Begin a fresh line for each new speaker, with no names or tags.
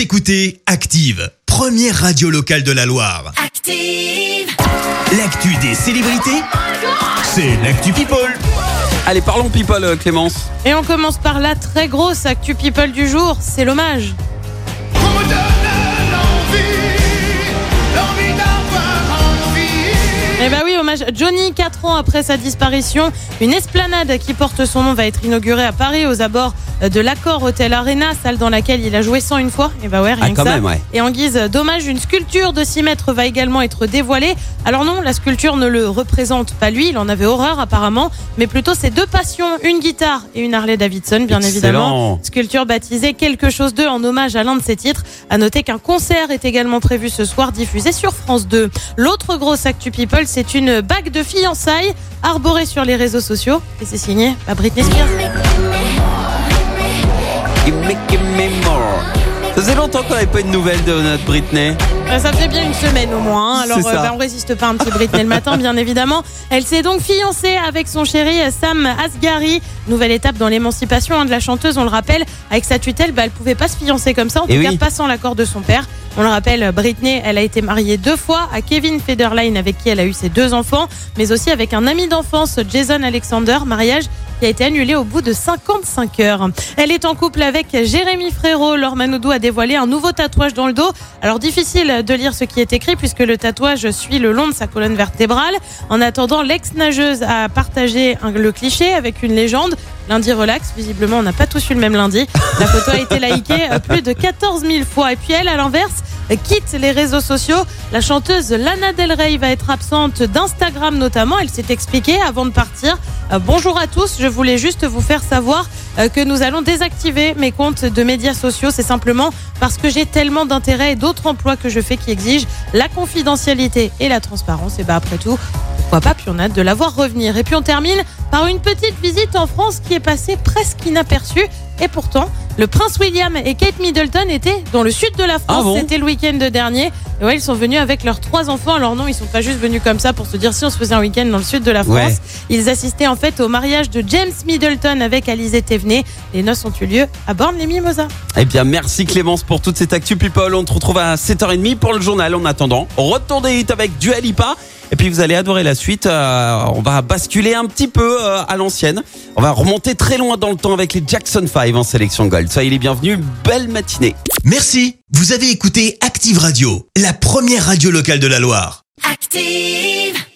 Vous écoutez Active, première radio locale de la Loire.
Active.
L'actu des célébrités, c'est l'actu People.
Allez, parlons people, euh, Clémence.
Et on commence par la très grosse actu people du jour, c'est l'hommage. Hommage à Johnny, 4 ans après sa disparition. Une esplanade qui porte son nom va être inaugurée à Paris aux abords de l'Accord Hotel Arena, salle dans laquelle il a joué 101 fois. Et bah ouais, rien
Ah,
que ça.
même, ouais.
Et en guise d'hommage, une sculpture de 6 mètres va également être dévoilée. Alors non, la sculpture ne le représente pas lui, il en avait horreur apparemment, mais plutôt ses deux passions, une guitare et une Harley Davidson, bien
Excellent.
évidemment. Sculpture baptisée Quelque chose d'eux en hommage à l'un de ses titres. À noter qu'un concert est également prévu ce soir, diffusé sur France 2. L'autre grosse actu people, c'est une bague de fiançailles arborée sur les réseaux sociaux. Et c'est signé par Britney Spears.
Ça faisait longtemps qu'on n'avait pas une nouvelle de notre Britney.
Euh, Ça fait bien une semaine au moins. hein. Alors, euh, bah, on résiste pas un petit Britney le matin, bien évidemment. Elle s'est donc fiancée avec son chéri euh, Sam Asghari. Nouvelle étape dans l'émancipation hein, de la chanteuse. On le rappelle, avec sa tutelle, bah, elle pouvait pas se fiancer comme ça. En
Eh
tout cas,
oui.
pas sans l'accord de son père. On le rappelle, Britney, elle a été mariée deux fois à Kevin Federline, avec qui elle a eu ses deux enfants, mais aussi avec un ami d'enfance, Jason Alexander, mariage qui a été annulé au bout de 55 heures. Elle est en couple avec Jérémy Frérot. Laure Manodou a dévoilé un nouveau tatouage dans le dos. Alors difficile de lire ce qui est écrit puisque le tatouage suit le long de sa colonne vertébrale. En attendant, l'ex-nageuse a partagé le cliché avec une légende. Lundi relax, visiblement on n'a pas tous eu le même lundi. La photo a été likée euh, plus de 14 000 fois. Et puis elle, à l'inverse, quitte les réseaux sociaux. La chanteuse Lana Del Rey va être absente d'Instagram notamment. Elle s'est expliquée avant de partir. Euh, bonjour à tous, je voulais juste vous faire savoir euh, que nous allons désactiver mes comptes de médias sociaux. C'est simplement parce que j'ai tellement d'intérêts et d'autres emplois que je fais qui exigent la confidentialité et la transparence. Et bah après tout, pourquoi pas, puis on a hâte de la voir revenir. Et puis on termine par une petite visite en France qui est passée presque inaperçue. Et pourtant, le prince William et Kate Middleton étaient dans le sud de la France.
Ah bon
C'était le week-end dernier. Et ouais, ils sont venus avec leurs trois enfants. Alors non, ils sont pas juste venus comme ça pour se dire si on se faisait un week-end dans le sud de la France.
Ouais.
Ils assistaient en fait au mariage de James Middleton avec Alizé Thévenet. Les noces ont eu lieu à Borne-les-Mimosas.
Eh bien, merci Clémence pour toute cette actu people. On te retrouve à 7h30 pour le journal. En attendant, retour des hits avec Dua Lipa. Et puis vous allez adorer la suite. Euh, on va basculer un petit peu euh, à l'ancienne. On va remonter très loin dans le temps avec les Jackson 5 en sélection Gold. Soyez les bienvenus. Belle matinée.
Merci, vous avez écouté Active Radio, la première radio locale de la Loire.
Active.